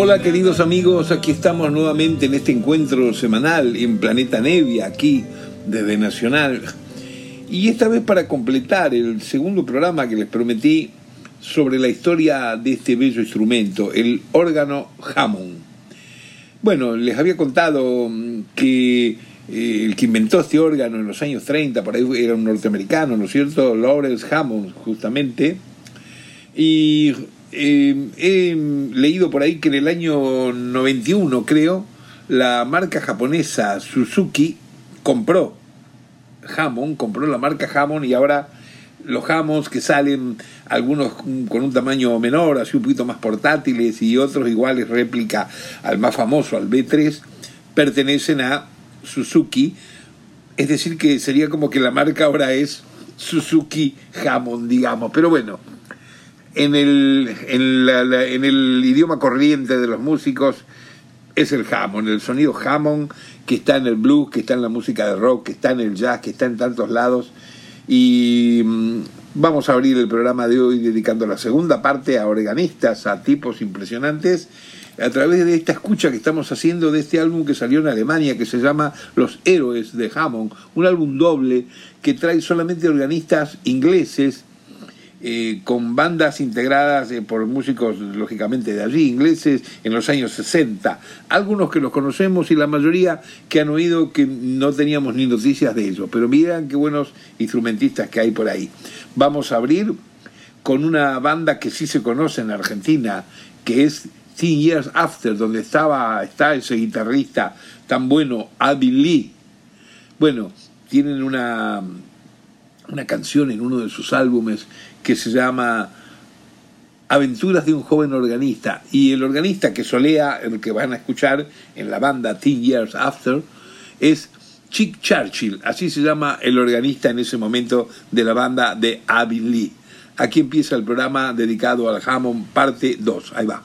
Hola queridos amigos, aquí estamos nuevamente en este encuentro semanal en Planeta Nevia, aquí desde Nacional. Y esta vez para completar el segundo programa que les prometí sobre la historia de este bello instrumento, el órgano Hammond. Bueno, les había contado mm, que eh, el que inventó este órgano en los años 30, por ahí era un norteamericano, ¿no es cierto? Lawrence Hammond, justamente. Y eh, he leído por ahí que en el año 91, creo, la marca japonesa Suzuki compró Hammond, compró la marca Hammond y ahora los Hammonds que salen, algunos con un tamaño menor, así un poquito más portátiles y otros iguales réplica al más famoso, al B3, pertenecen a Suzuki. Es decir, que sería como que la marca ahora es Suzuki Hammond, digamos. Pero bueno, en el, en, la- la- en el idioma corriente de los músicos es el Hammond, el sonido Hammond que está en el blues, que está en la música de rock, que está en el jazz, que está en tantos lados. Y mm, vamos a abrir el programa de hoy dedicando la segunda parte a organistas, a tipos impresionantes, a través de esta escucha que estamos haciendo de este álbum que salió en Alemania, que se llama Los Héroes de Hammond, un álbum doble que trae solamente organistas ingleses, eh, con bandas integradas eh, por músicos lógicamente de allí, ingleses, en los años 60. Algunos que los conocemos y la mayoría que han oído que no teníamos ni noticias de ellos. Pero miren qué buenos instrumentistas que hay por ahí. Vamos a abrir con una banda que sí se conoce en Argentina, que es Teen Years After, donde estaba, está ese guitarrista tan bueno, Abby Lee. Bueno, tienen una, una canción en uno de sus álbumes que se llama Aventuras de un joven organista. Y el organista que solea, el que van a escuchar en la banda Teen Years After, es Chick Churchill. Así se llama el organista en ese momento de la banda de Abby Lee. Aquí empieza el programa dedicado al Hammond, parte 2. Ahí va.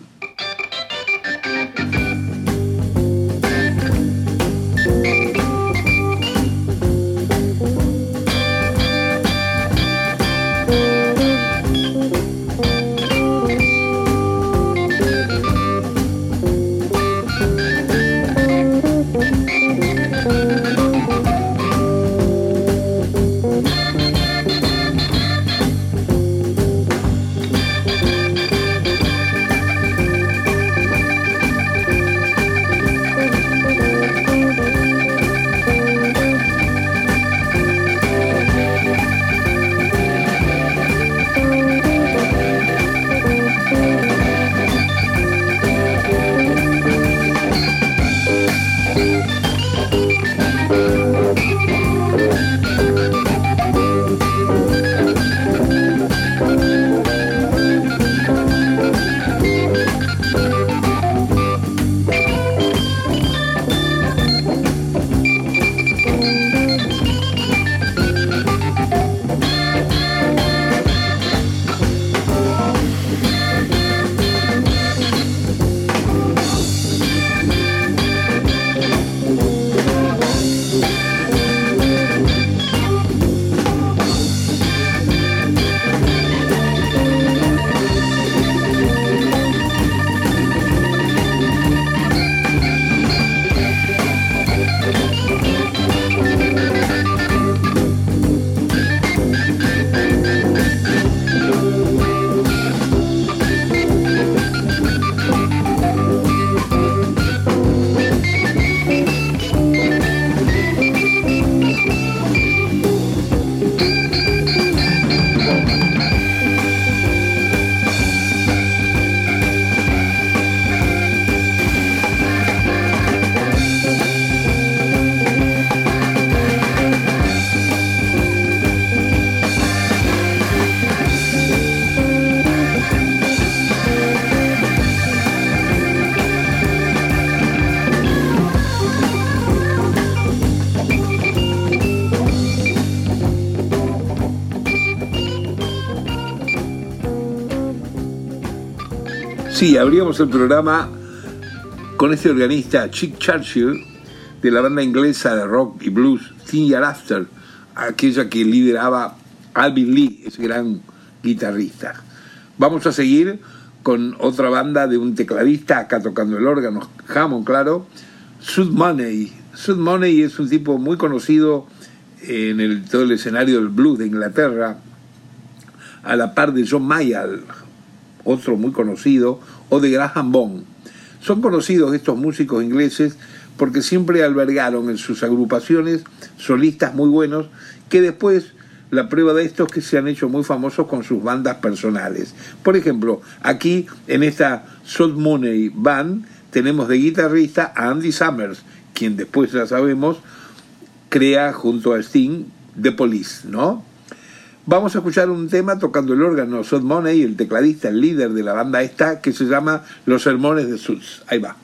Sí, abríamos el programa con este organista Chick Churchill de la banda inglesa de rock y blues Thin Year After, aquella que lideraba Alvin Lee, ese gran guitarrista. Vamos a seguir con otra banda de un tecladista, acá tocando el órgano, Hammond, claro, Sud Money. Sud Money es un tipo muy conocido en todo el escenario del blues de Inglaterra, a la par de John Mayall, otro muy conocido, o de Graham Bond. Son conocidos estos músicos ingleses porque siempre albergaron en sus agrupaciones solistas muy buenos que después la prueba de esto es que se han hecho muy famosos con sus bandas personales. Por ejemplo, aquí en esta Salt Money Band tenemos de guitarrista a Andy Summers, quien después ya sabemos crea junto a Sting The Police, ¿no? Vamos a escuchar un tema tocando el órgano Sud Money, el tecladista, el líder de la banda esta, que se llama Los Sermones de Suds. Ahí va.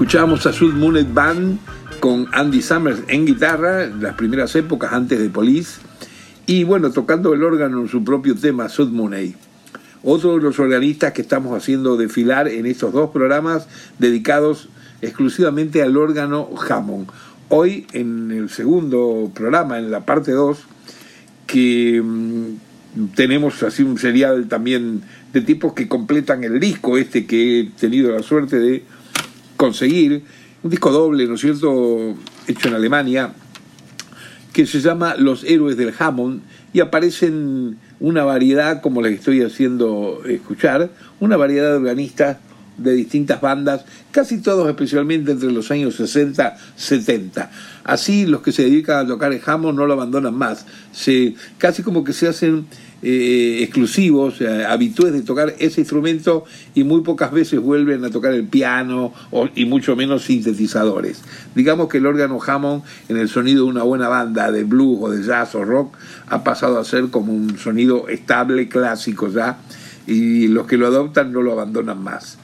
Escuchábamos a Sud Moonet Band con Andy Summers en guitarra, las primeras épocas antes de Police, y bueno, tocando el órgano en su propio tema, Sud Mooney. Otro de los organistas que estamos haciendo desfilar en estos dos programas dedicados exclusivamente al órgano Hammond. Hoy en el segundo programa, en la parte 2, que mm, tenemos así un serial también de tipos que completan el disco este que he tenido la suerte de conseguir un disco doble, ¿no es cierto?, hecho en Alemania, que se llama Los Héroes del Hammond y aparecen una variedad, como les estoy haciendo escuchar, una variedad de organistas de distintas bandas, casi todos especialmente entre los años 60, 70. Así los que se dedican a tocar el Hammond no lo abandonan más, se, casi como que se hacen eh, exclusivos, eh, de tocar ese instrumento y muy pocas veces vuelven a tocar el piano y mucho menos sintetizadores. Digamos que el órgano Hammond en el sonido de una buena banda de blues o de jazz o rock ha pasado a ser como un sonido estable, clásico ya, y los que lo adoptan no lo abandonan más.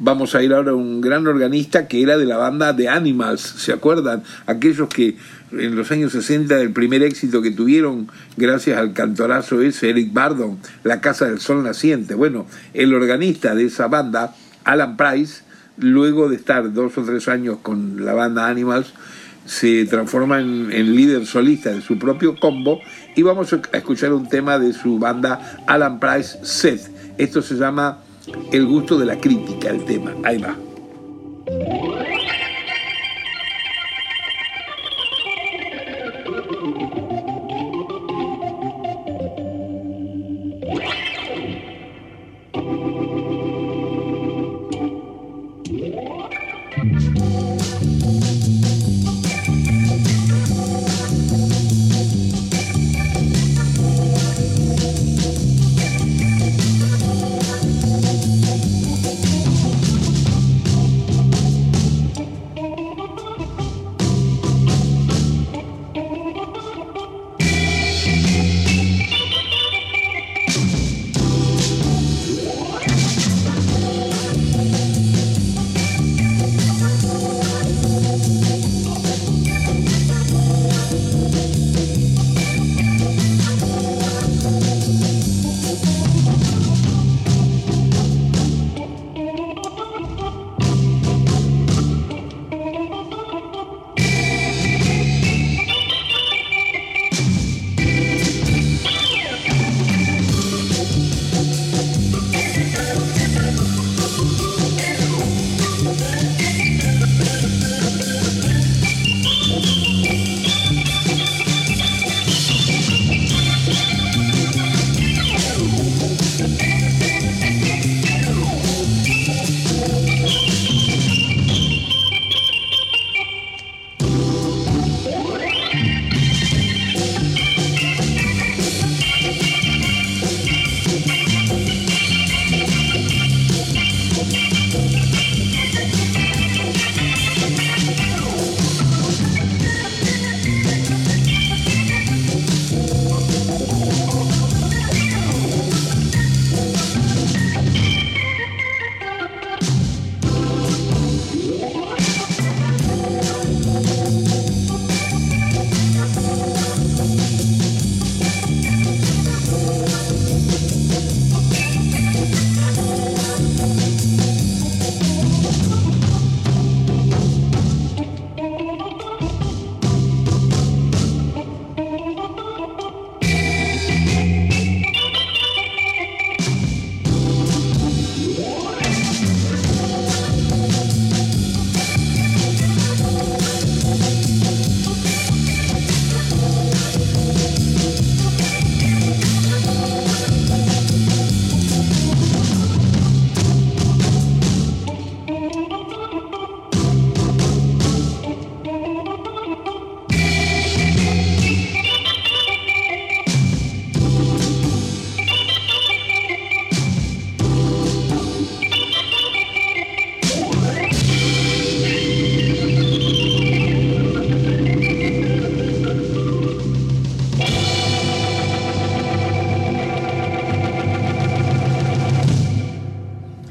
Vamos a ir ahora a un gran organista que era de la banda de Animals, ¿se acuerdan? Aquellos que en los años 60 el primer éxito que tuvieron gracias al cantorazo ese Eric Bardon, La Casa del Sol Naciente. Bueno, el organista de esa banda, Alan Price, luego de estar dos o tres años con la banda Animals, se transforma en, en, líder solista de su propio combo y vamos a escuchar un tema de su banda Alan Price Set. Esto se llama el gusto de la crítica el tema. Ahí va.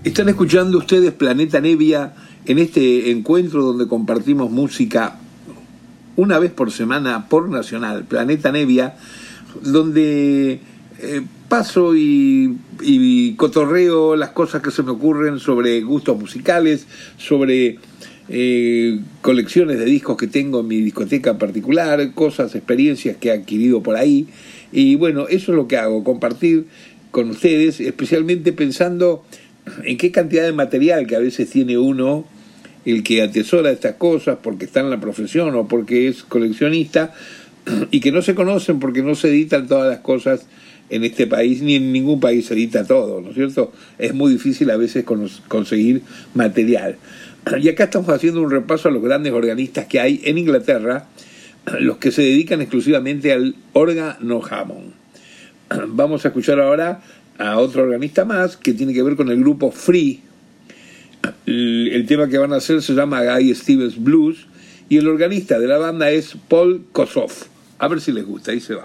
Están escuchando ustedes Planeta Nevia en este encuentro donde compartimos música una vez por semana por Nacional, Planeta Nevia, donde eh, paso y, cotorreo las cosas que se me ocurren sobre gustos musicales, sobre eh, colecciones de discos que tengo en mi discoteca particular, cosas, experiencias que he adquirido por ahí. Y bueno, eso es lo que hago, compartir con ustedes, especialmente pensando en qué cantidad de material que a veces tiene uno el que atesora estas cosas porque está en la profesión o porque es coleccionista, y que no se conocen porque no se editan todas las cosas en este país, ni en ningún país se edita todo, ¿no es cierto? Es muy difícil a veces conseguir material. Y acá estamos haciendo un repaso a los grandes organistas que hay en Inglaterra, los que se dedican exclusivamente al órgano Hammond. Vamos a escuchar ahora a otro organista más que tiene que ver con el grupo Free. El, tema que van a hacer se llama Guy Stevens Blues y el organista de la banda es Paul Kosoff. A ver si les gusta, ahí se va.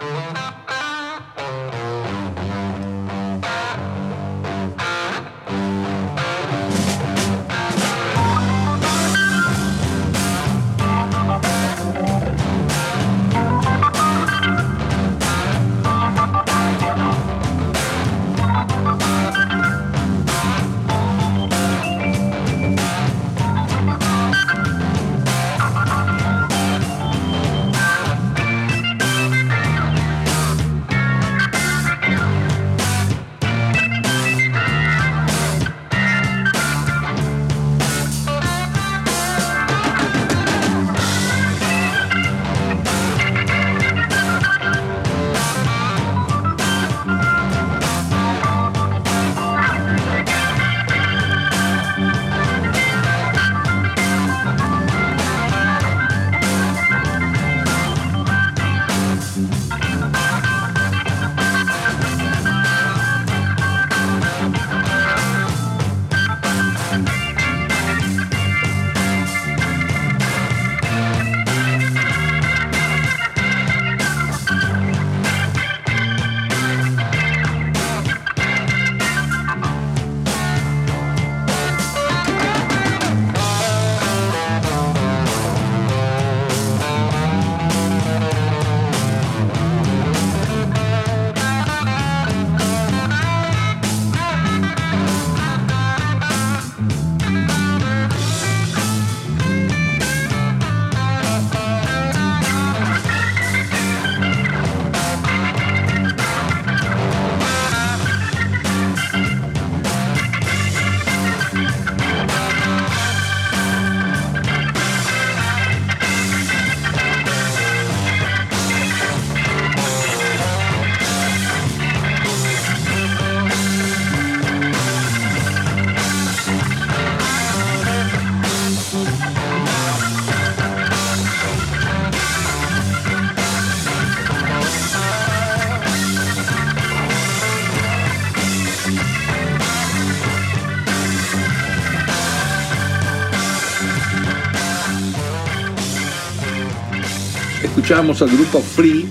Escuchábamos al grupo Free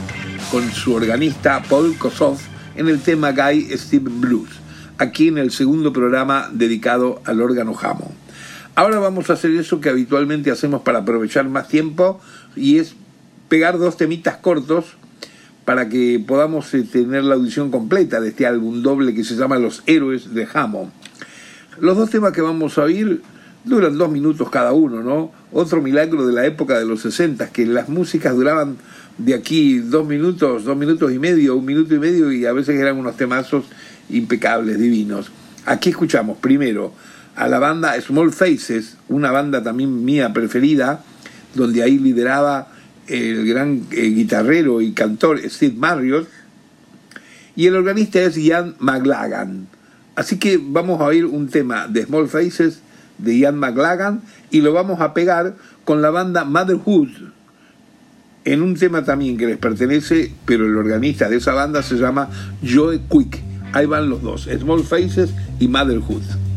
con su organista Paul Kosoff en el tema Guy Steve Blues, aquí en el segundo programa dedicado al órgano Hammond. Ahora vamos a hacer eso que habitualmente hacemos para aprovechar más tiempo y es pegar dos temitas cortos para que podamos eh, tener la audición completa de este álbum doble que se llama Los Héroes de Hammond. Los dos temas que vamos a oír duran dos minutos cada uno, ¿no? Otro milagro de la época de los 60, que las músicas duraban de aquí dos minutos, dos minutos y medio, un minuto y medio, y a veces eran unos temazos impecables, divinos. Aquí escuchamos primero a la banda Small Faces, una banda también mía preferida, donde ahí lideraba el gran eh, guitarrero y cantor Steve Marriott, y el organista es Ian McLagan. Así que vamos a oír un tema de Small Faces de Ian McLagan y lo vamos a pegar con la banda Motherhood en un tema también que les pertenece, pero el organista de esa banda se llama Joe Quick. Ahí van los dos, Small Faces y Motherhood.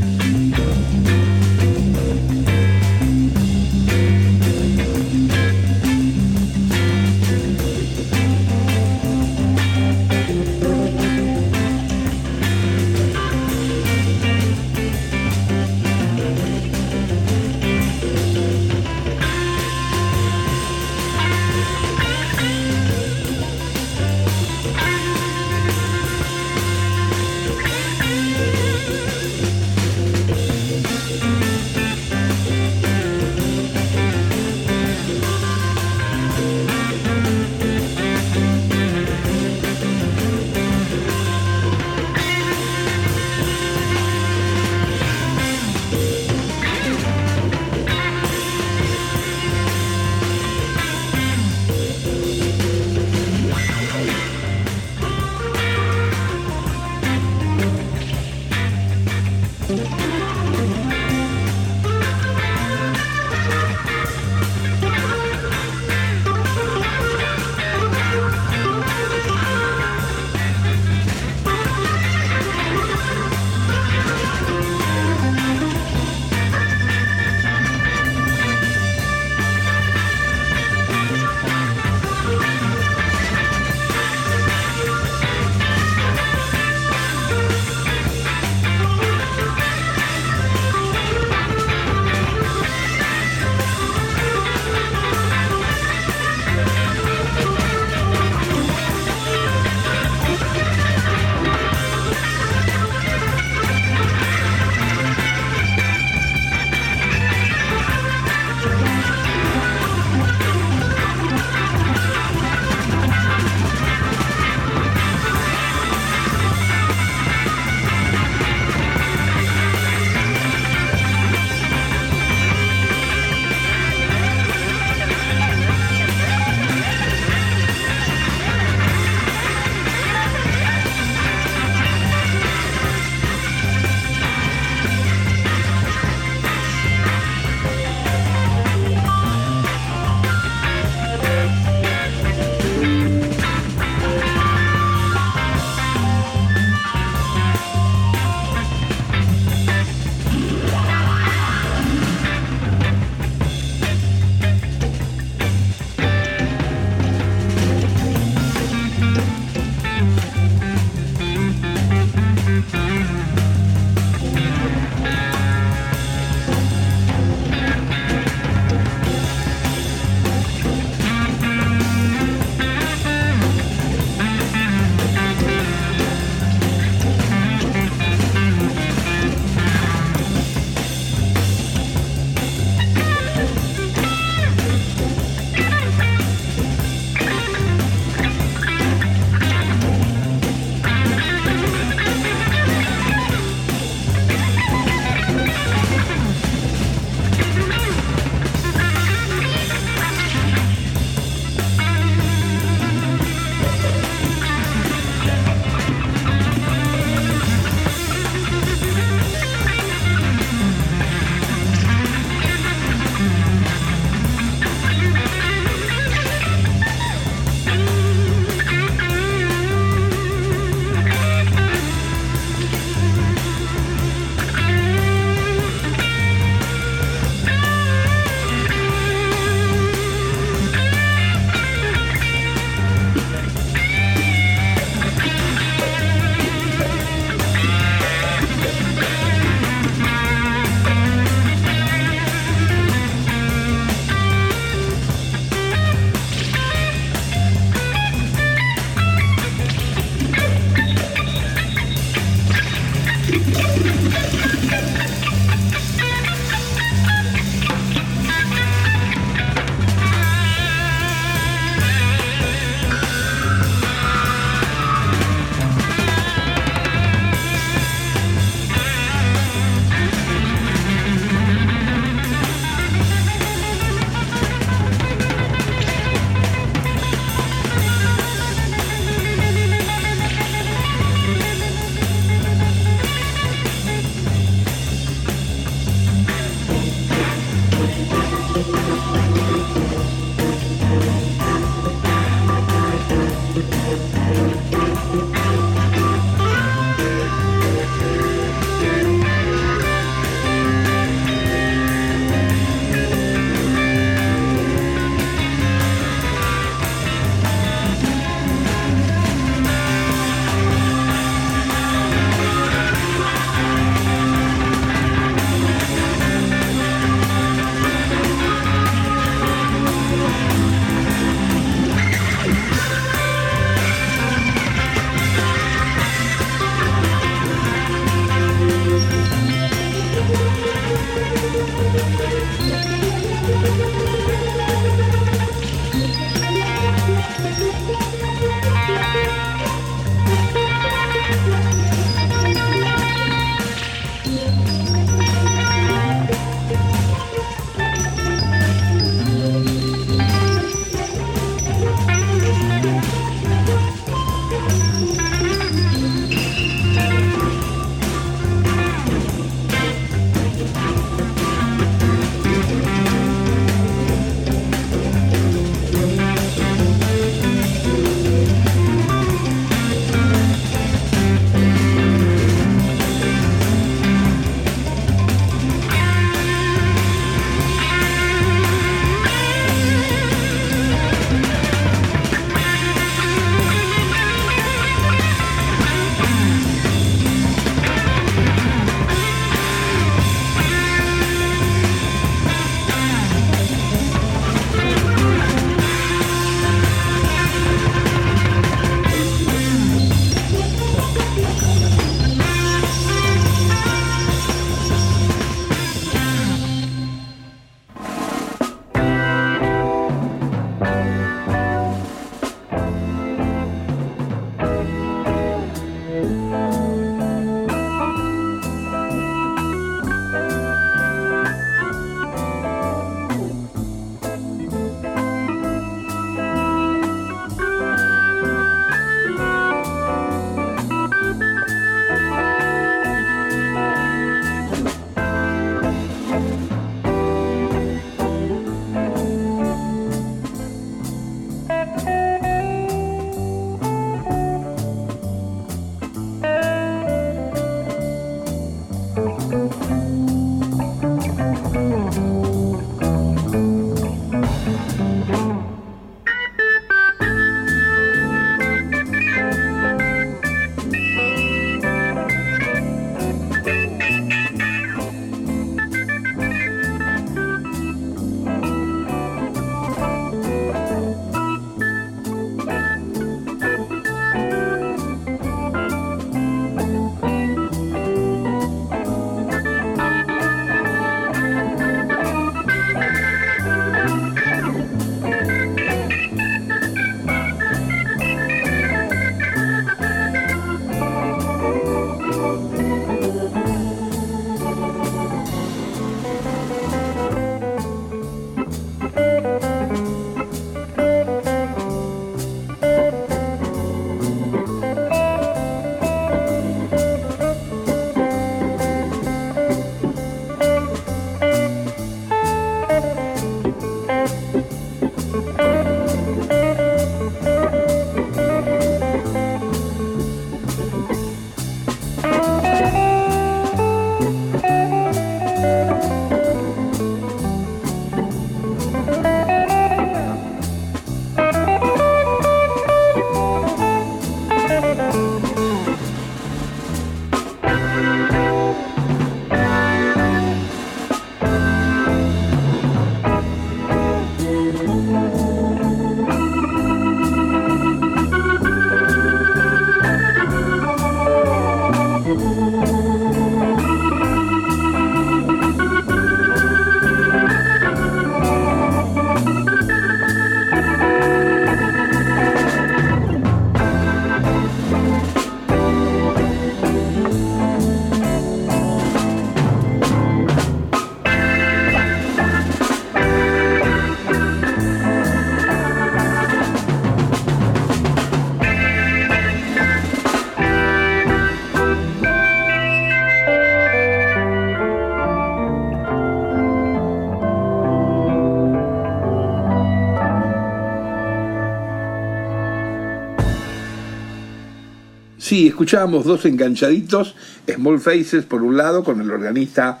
Sí, escuchábamos dos enganchaditos, Small Faces por un lado, con el organista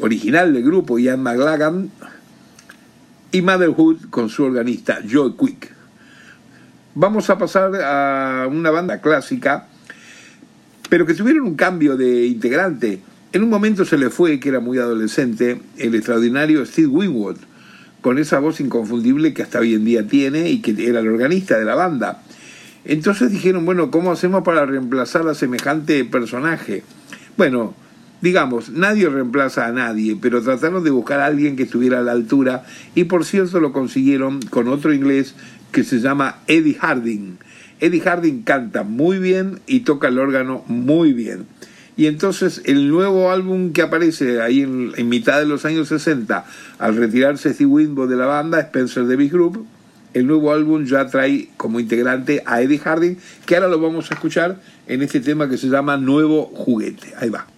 original del grupo, Ian McLagan, y Motherhood con su organista Joe Quick. Vamos a pasar a una banda clásica, pero que tuvieron un cambio de integrante. En un momento se le fue, que era muy adolescente, el extraordinario Steve Winwood, con esa voz inconfundible que hasta hoy en día tiene y que era el organista de la banda. Entonces dijeron, bueno, ¿cómo hacemos para reemplazar a semejante personaje? Bueno, digamos, nadie reemplaza a nadie, pero trataron de buscar a alguien que estuviera a la altura y por cierto lo consiguieron con otro inglés que se llama Eddie Harding. Eddie Harding canta muy bien y toca el órgano muy bien. Y entonces el nuevo álbum que aparece ahí en, mitad de los años 60, al retirarse Steve Winwood de la banda, Spencer Davis Group, el nuevo álbum ya trae como integrante a Eddie Harding, que ahora lo vamos a escuchar en este tema que se llama Nuevo Juguete. Ahí va.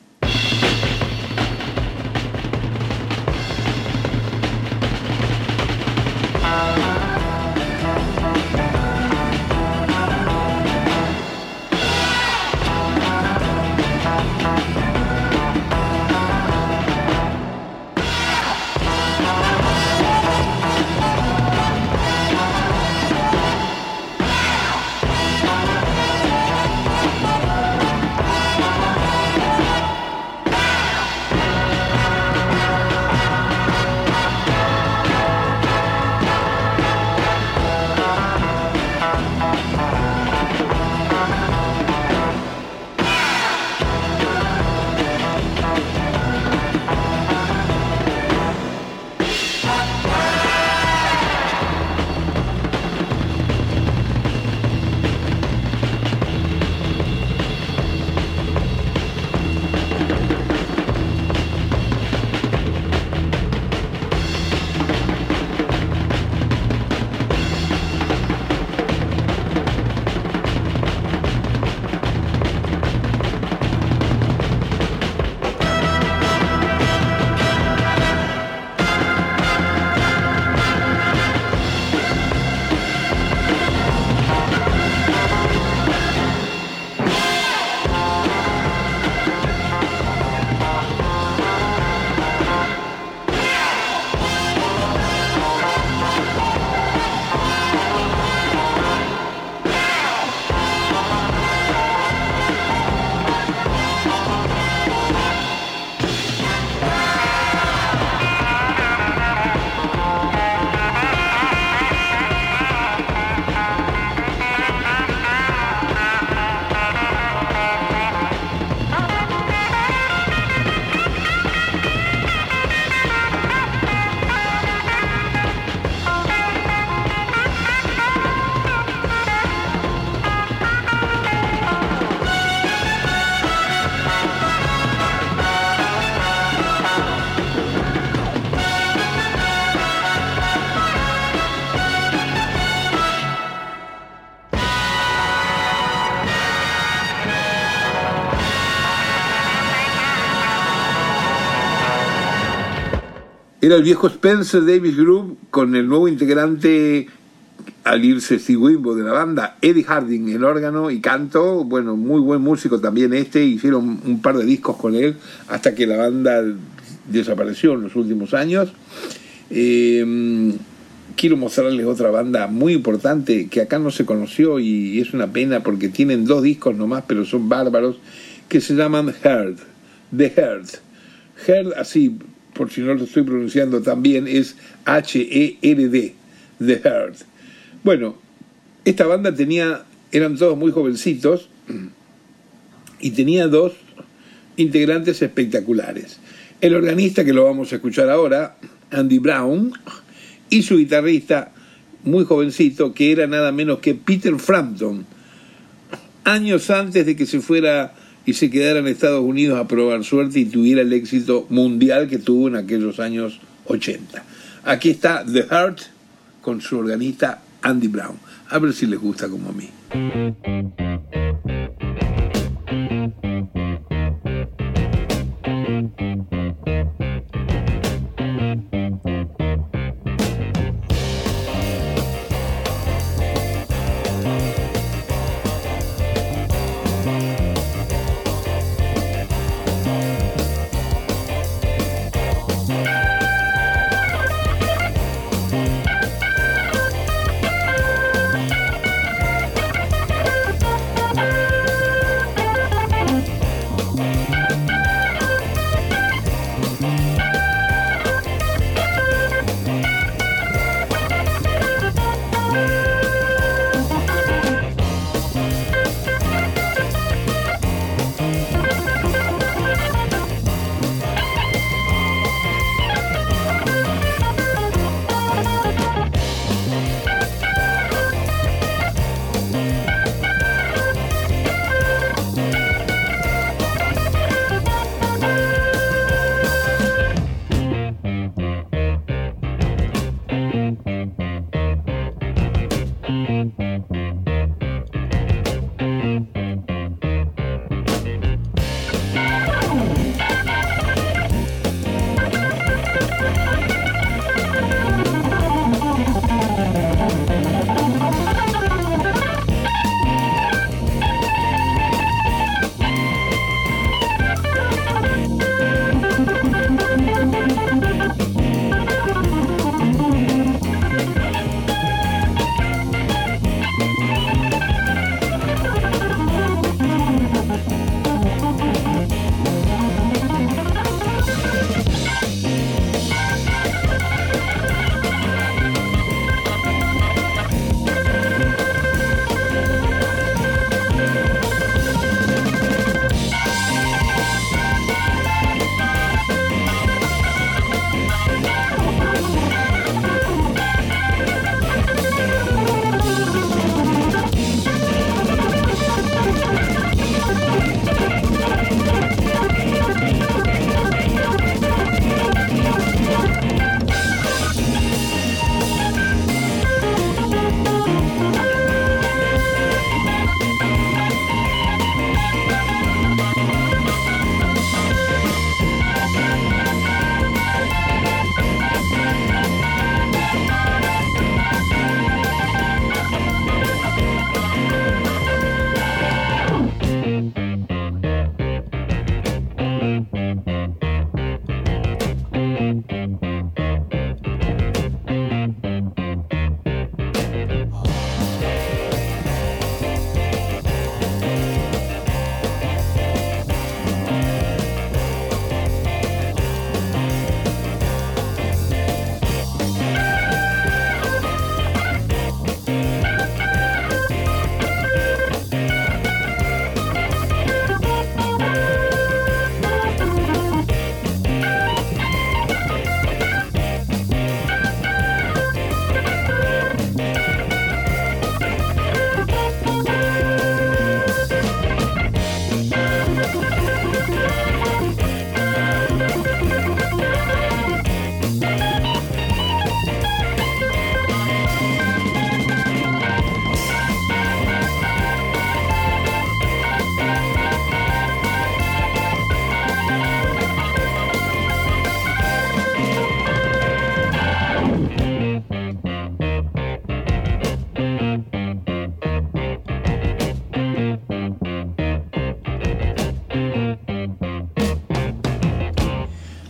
Era el viejo Spencer Davis Group con el nuevo integrante al irse Wimbo de la banda, Eddie Harding en órgano y canto, bueno, muy buen músico también este, hicieron un par de discos con él hasta que la banda desapareció en los últimos años. Eh, quiero mostrarles otra banda muy importante que acá no se conoció y es una pena porque tienen dos discos nomás, pero son bárbaros, que se llaman Heard, The Heard. Heard, así, por si no lo estoy pronunciando tan bien, es H-E-R-D, The Heard. Bueno, esta banda tenía, eran todos muy jovencitos y tenía dos integrantes espectaculares. El organista, que lo vamos a escuchar ahora, Andy Brown, y su guitarrista muy jovencito, que era nada menos que Peter Frampton, años antes de que se fuera y se quedara en Estados Unidos a probar suerte y tuviera el éxito mundial que tuvo en aquellos años 80. Aquí está The Heart con su organista Andy Brown. A ver si les gusta como a mí.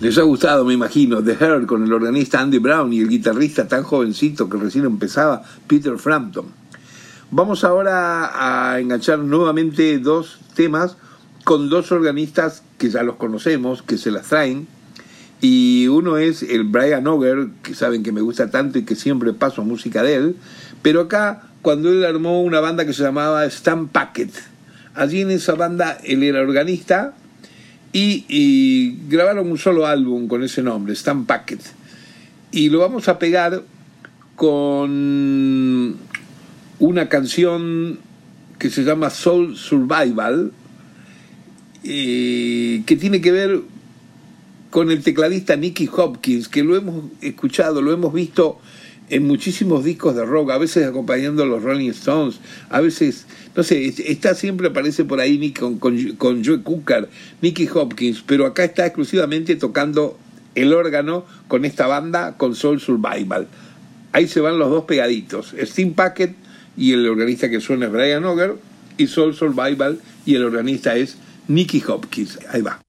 Les ha gustado, me imagino, The Heart con el organista Andy Brown y el guitarrista tan jovencito que recién empezaba, Peter Frampton. Vamos ahora a enganchar nuevamente dos temas con dos organistas que ya los conocemos, que se las traen. Y uno es el Brian Auger, que saben que me gusta tanto y que siempre paso música de él. Pero acá, cuando él armó una banda que se llamaba Stan Packet, allí en esa banda él era organista y, grabaron un solo álbum con ese nombre, Stan Packet. Y lo vamos a pegar con una canción que se llama Soul Survival, eh, que tiene que ver con el tecladista Nicky Hopkins, que lo hemos escuchado, lo hemos visto en muchísimos discos de rock, a veces acompañando a los Rolling Stones, a veces, no sé, está siempre aparece por ahí Nick con, con, Joe Cooker, Nicky Hopkins, pero acá está exclusivamente tocando el órgano con esta banda, con Soul Survival. Ahí se van los dos pegaditos, Steam Packet y el organista que suena es Brian Ogger, y Soul Survival y el organista es Nicky Hopkins. Ahí va.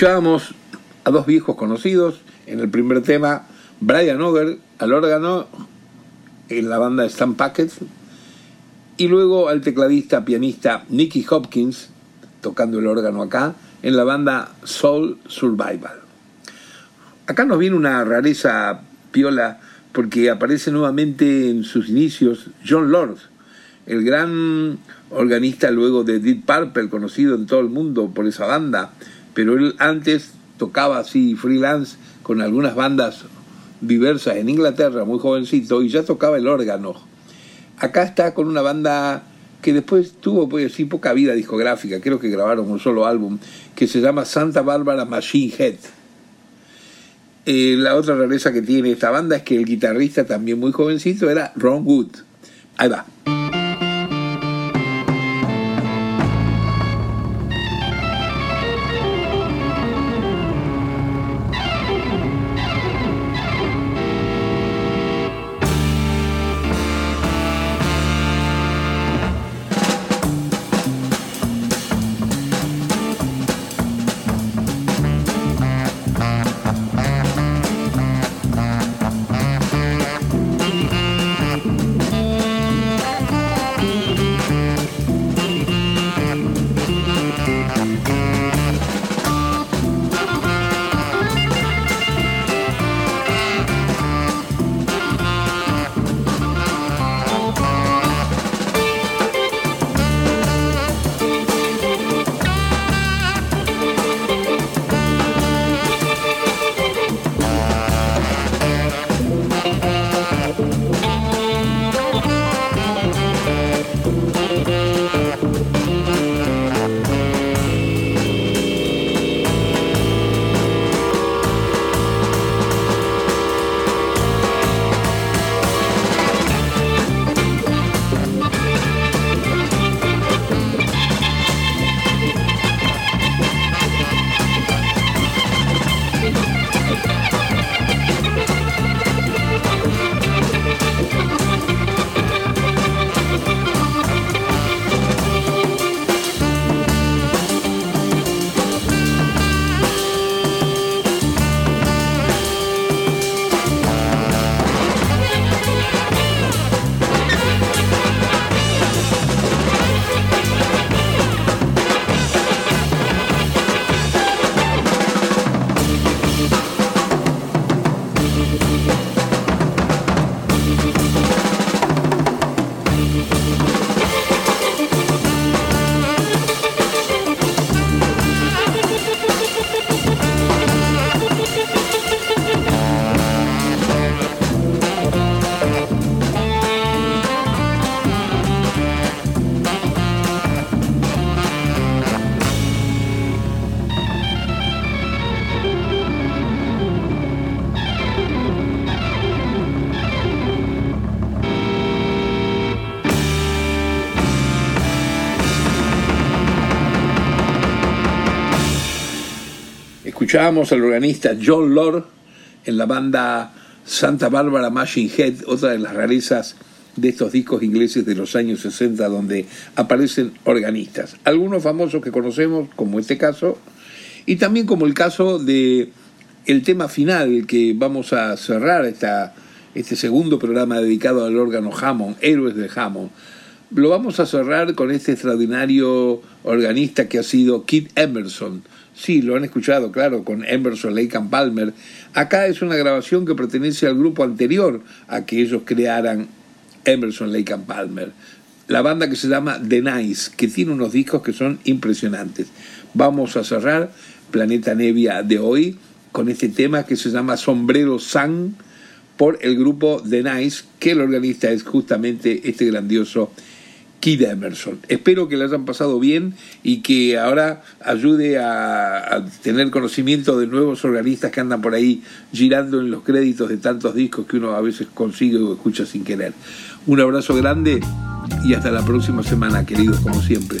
Escuchábamos a dos viejos conocidos en el primer tema, Brian Over al órgano en la banda Stan Packet y luego al tecladista pianista Nicky Hopkins tocando el órgano acá en la banda Soul Survival. Acá nos viene una rareza piola porque aparece nuevamente en sus inicios John Lord, el gran organista luego de Deep Purple, conocido en todo el mundo por esa banda, pero él antes tocaba así freelance con algunas bandas diversas en Inglaterra, muy jovencito, y ya tocaba el órgano. Acá está con una banda que después tuvo pues sí poca vida discográfica, creo que grabaron un solo álbum, que se llama Santa Bárbara Machine Head. Eh, la otra rareza que tiene esta banda es que el guitarrista también muy jovencito era Ron Wood. Ahí va. Escuchábamos al organista John Lord en la banda Santa Bárbara Machine Head, otra de las rarezas de estos discos ingleses de los años 60 donde aparecen organistas. Algunos famosos que conocemos, como este caso, y también como el caso de el tema final que vamos a cerrar esta, este segundo programa dedicado al órgano Hammond, Héroes de Hammond. Lo vamos a cerrar con este extraordinario organista que ha sido Kit Emerson, Sí, lo han escuchado, claro, con Emerson, Lake and Palmer. Acá es una grabación que pertenece al grupo anterior a que ellos crearan Emerson, Lake and Palmer. La banda que se llama The Nice, que tiene unos discos que son impresionantes. Vamos a cerrar Planeta Nevia de hoy con este tema que se llama Sombrero Sun por el grupo The Nice, que el organista es justamente este grandioso Kid Emerson. Espero que le hayan pasado bien y que ahora ayude a, tener conocimiento de nuevos organistas que andan por ahí girando en los créditos de tantos discos que uno a veces consigue o escucha sin querer. Un abrazo grande y hasta la próxima semana, queridos, como siempre.